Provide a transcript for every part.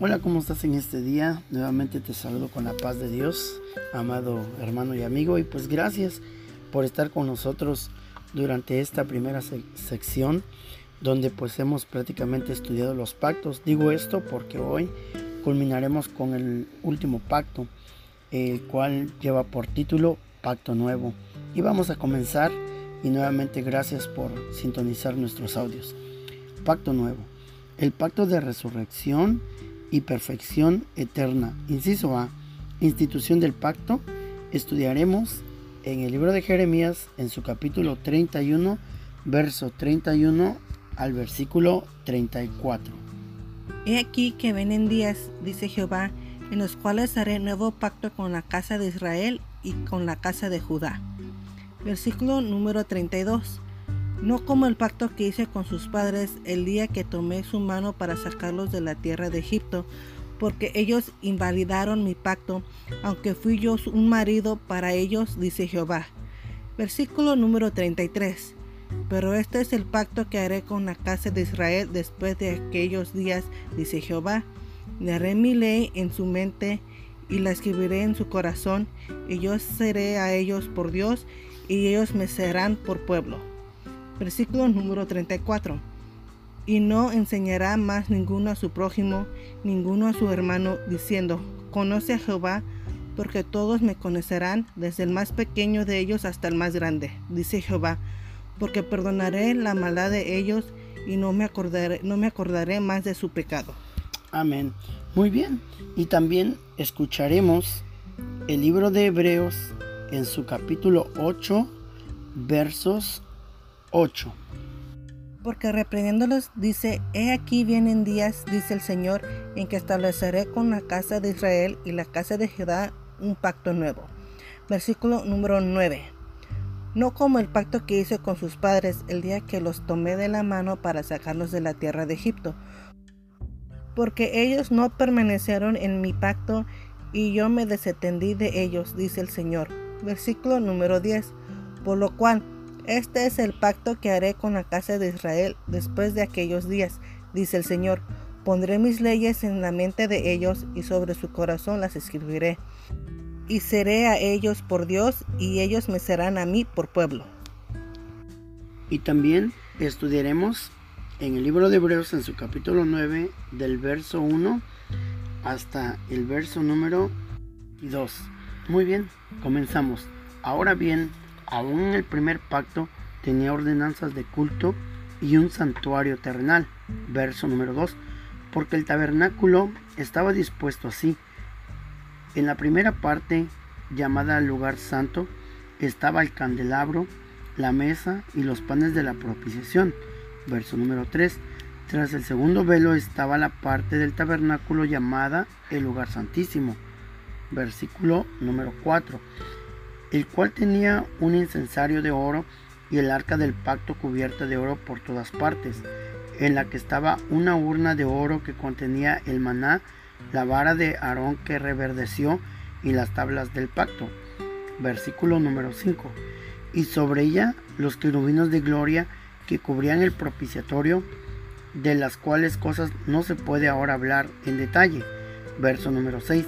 Hola, ¿cómo estás en este día? Nuevamente te saludo con la paz de Dios, amado hermano y amigo, y pues gracias por estar con nosotros durante esta primera sección donde pues hemos prácticamente estudiado los pactos. Digo esto porque hoy culminaremos con el último pacto, el cual lleva por título Pacto Nuevo. Y vamos a comenzar y nuevamente gracias por sintonizar nuestros audios. Pacto Nuevo. El pacto de resurrección y perfección eterna. Inciso A, institución del pacto. Estudiaremos en el libro de Jeremías en su capítulo 31, verso 31 al versículo 34. He aquí que ven días, dice Jehová, en los cuales haré nuevo pacto con la casa de Israel y con la casa de Judá. Versículo número 32 no como el pacto que hice con sus padres el día que tomé su mano para sacarlos de la tierra de Egipto, porque ellos invalidaron mi pacto, aunque fui yo un marido para ellos, dice Jehová. Versículo número 33. Pero este es el pacto que haré con la casa de Israel después de aquellos días, dice Jehová. Le haré mi ley en su mente y la escribiré en su corazón, y yo seré a ellos por Dios, y ellos me serán por pueblo. Versículo número 34. Y no enseñará más ninguno a su prójimo, ninguno a su hermano, diciendo, conoce a Jehová, porque todos me conocerán, desde el más pequeño de ellos hasta el más grande, dice Jehová, porque perdonaré la maldad de ellos y no me acordaré, no me acordaré más de su pecado. Amén. Muy bien. Y también escucharemos el libro de Hebreos en su capítulo 8, versos 8. Porque reprendiéndolos dice, He aquí vienen días, dice el Señor, en que estableceré con la casa de Israel y la casa de Judá un pacto nuevo. Versículo número 9. No como el pacto que hice con sus padres el día que los tomé de la mano para sacarlos de la tierra de Egipto. Porque ellos no permanecieron en mi pacto y yo me desatendí de ellos, dice el Señor. Versículo número 10. Por lo cual este es el pacto que haré con la casa de Israel después de aquellos días, dice el Señor. Pondré mis leyes en la mente de ellos y sobre su corazón las escribiré. Y seré a ellos por Dios y ellos me serán a mí por pueblo. Y también estudiaremos en el libro de Hebreos en su capítulo 9 del verso 1 hasta el verso número 2. Muy bien, comenzamos. Ahora bien, Aún el primer pacto tenía ordenanzas de culto y un santuario terrenal. Verso número 2. Porque el tabernáculo estaba dispuesto así. En la primera parte, llamada lugar santo, estaba el candelabro, la mesa y los panes de la propiciación. Verso número 3. Tras el segundo velo estaba la parte del tabernáculo llamada el lugar santísimo. Versículo número 4 el cual tenía un incensario de oro y el arca del pacto cubierta de oro por todas partes, en la que estaba una urna de oro que contenía el maná, la vara de Aarón que reverdeció y las tablas del pacto. Versículo número 5. Y sobre ella los querubinos de gloria que cubrían el propiciatorio, de las cuales cosas no se puede ahora hablar en detalle. Verso número 6.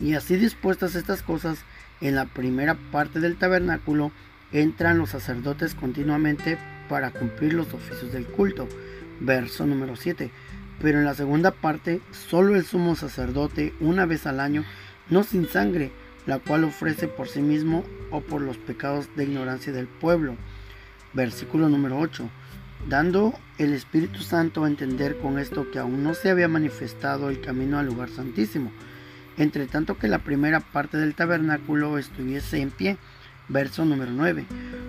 Y así dispuestas estas cosas, en la primera parte del tabernáculo entran los sacerdotes continuamente para cumplir los oficios del culto. Verso número 7. Pero en la segunda parte, solo el sumo sacerdote una vez al año, no sin sangre, la cual ofrece por sí mismo o por los pecados de ignorancia del pueblo. Versículo número 8. Dando el Espíritu Santo a entender con esto que aún no se había manifestado el camino al lugar santísimo entre tanto que la primera parte del tabernáculo estuviese en pie. Verso número 9,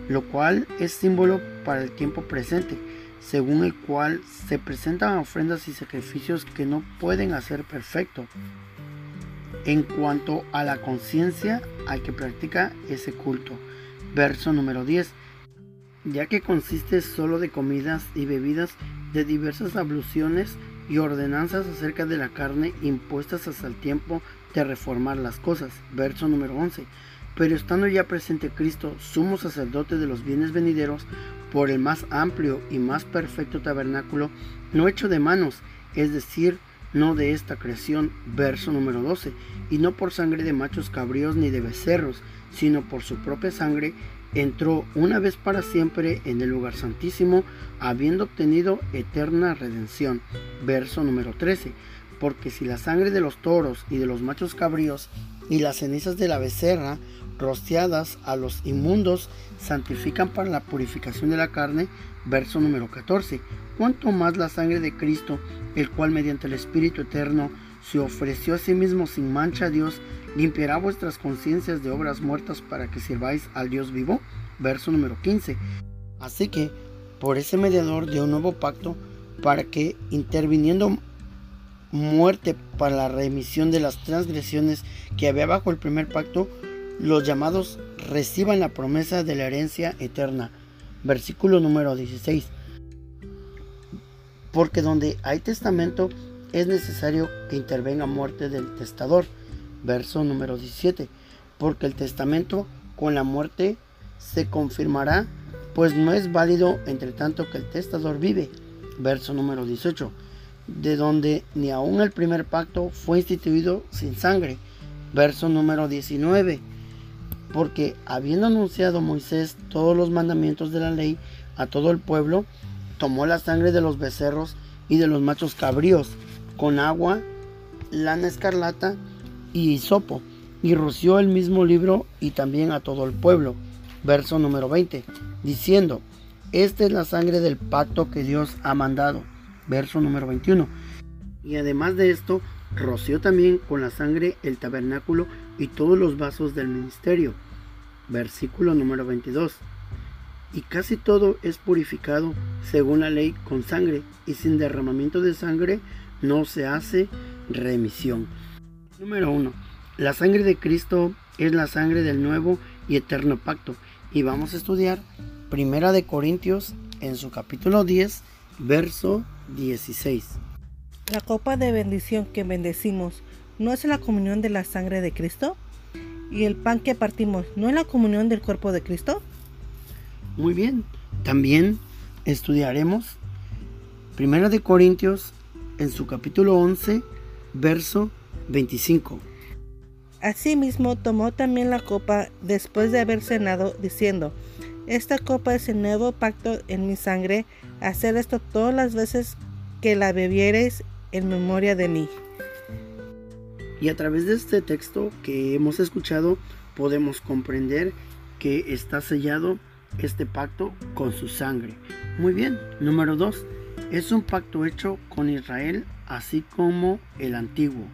lo cual es símbolo para el tiempo presente, según el cual se presentan ofrendas y sacrificios que no pueden hacer perfecto. En cuanto a la conciencia al que practica ese culto. Verso número 10, ya que consiste solo de comidas y bebidas de diversas abluciones y ordenanzas acerca de la carne impuestas hasta el tiempo de reformar las cosas. Verso número 11. Pero estando ya presente Cristo, sumo sacerdote de los bienes venideros, por el más amplio y más perfecto tabernáculo, no hecho de manos, es decir, no de esta creación. Verso número 12. Y no por sangre de machos cabríos ni de becerros, sino por su propia sangre, entró una vez para siempre en el lugar santísimo, habiendo obtenido eterna redención. Verso número 13. Porque si la sangre de los toros y de los machos cabríos y las cenizas de la becerra rociadas a los inmundos santifican para la purificación de la carne, verso número 14. Cuanto más la sangre de Cristo, el cual mediante el Espíritu Eterno se ofreció a sí mismo sin mancha a Dios, limpiará vuestras conciencias de obras muertas para que sirváis al Dios vivo. Verso número 15. Así que, por ese mediador de un nuevo pacto, para que, interviniendo muerte para la remisión de las transgresiones que había bajo el primer pacto, los llamados reciban la promesa de la herencia eterna. Versículo número 16. Porque donde hay testamento es necesario que intervenga muerte del testador. Verso número 17. Porque el testamento con la muerte se confirmará, pues no es válido entre tanto que el testador vive. Verso número 18. De donde ni aun el primer pacto fue instituido sin sangre. Verso número 19 porque habiendo anunciado Moisés todos los mandamientos de la ley a todo el pueblo, tomó la sangre de los becerros y de los machos cabríos con agua, lana escarlata y hisopo, y roció el mismo libro y también a todo el pueblo. Verso número 20, diciendo, esta es la sangre del pacto que Dios ha mandado. Verso número 21. Y además de esto, roció también con la sangre el tabernáculo y todos los vasos del ministerio. Versículo número 22. Y casi todo es purificado según la ley con sangre, y sin derramamiento de sangre no se hace remisión. Número 1. La sangre de Cristo es la sangre del nuevo y eterno pacto. Y vamos a estudiar Primera de Corintios en su capítulo 10, verso 16. La copa de bendición que bendecimos, ¿no es la comunión de la sangre de Cristo? ¿Y el pan que partimos, no es la comunión del cuerpo de Cristo? Muy bien, también estudiaremos Primera de Corintios en su capítulo 11, verso 25. Asimismo tomó también la copa después de haber cenado, diciendo, Esta copa es el nuevo pacto en mi sangre, hacer esto todas las veces que la bebiereis en memoria de mí. Y a través de este texto que hemos escuchado podemos comprender que está sellado este pacto con su sangre. Muy bien, número 2. Es un pacto hecho con Israel así como el antiguo.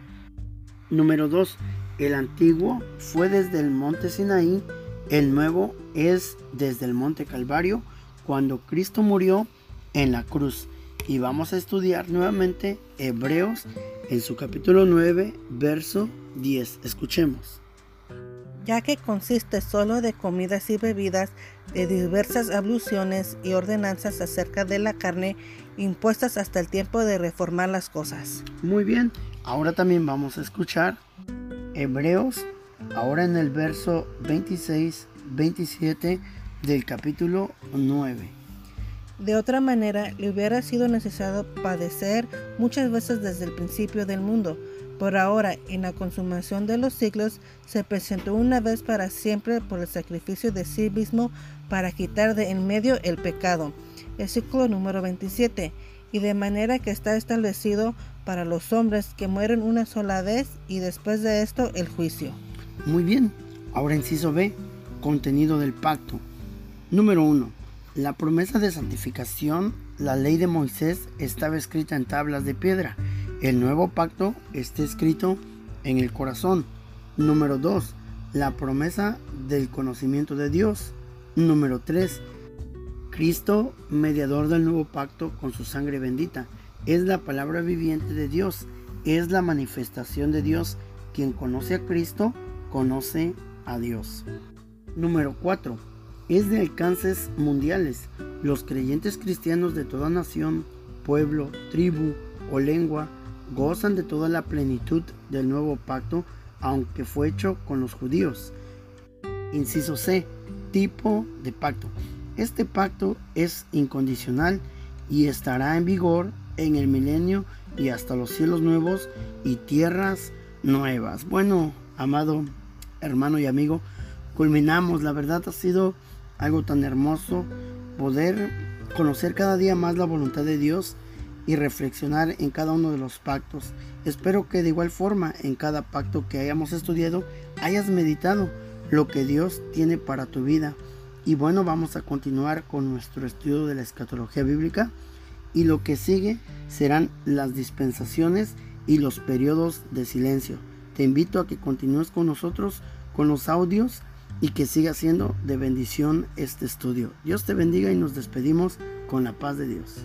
Número 2. El antiguo fue desde el monte Sinaí, el nuevo es desde el monte Calvario, cuando Cristo murió en la cruz. Y vamos a estudiar nuevamente Hebreos en su capítulo 9, verso 10. Escuchemos. Ya que consiste solo de comidas y bebidas, de diversas abluciones y ordenanzas acerca de la carne impuestas hasta el tiempo de reformar las cosas. Muy bien, ahora también vamos a escuchar Hebreos, ahora en el verso 26, 27 del capítulo 9. De otra manera, le hubiera sido necesario padecer muchas veces desde el principio del mundo. Por ahora, en la consumación de los siglos, se presentó una vez para siempre por el sacrificio de sí mismo para quitar de en medio el pecado. Versículo número 27. Y de manera que está establecido para los hombres que mueren una sola vez y después de esto el juicio. Muy bien. Ahora inciso B. Contenido del pacto. Número 1. La promesa de santificación, la ley de Moisés, estaba escrita en tablas de piedra. El nuevo pacto está escrito en el corazón. Número 2. La promesa del conocimiento de Dios. Número 3. Cristo, mediador del nuevo pacto con su sangre bendita. Es la palabra viviente de Dios. Es la manifestación de Dios. Quien conoce a Cristo, conoce a Dios. Número 4 es de alcances mundiales. Los creyentes cristianos de toda nación, pueblo, tribu o lengua gozan de toda la plenitud del nuevo pacto, aunque fue hecho con los judíos. Inciso C. Tipo de pacto. Este pacto es incondicional y estará en vigor en el milenio y hasta los cielos nuevos y tierras nuevas. Bueno, amado hermano y amigo, culminamos. La verdad ha sido algo tan hermoso poder conocer cada día más la voluntad de Dios y reflexionar en cada uno de los pactos. Espero que de igual forma en cada pacto que hayamos estudiado hayas meditado lo que Dios tiene para tu vida. Y bueno, vamos a continuar con nuestro estudio de la escatología bíblica y lo que sigue serán las dispensaciones y los periodos de silencio. Te invito a que continúes con nosotros con los audios y que siga siendo de bendición este estudio. Dios te bendiga y nos despedimos con la paz de Dios.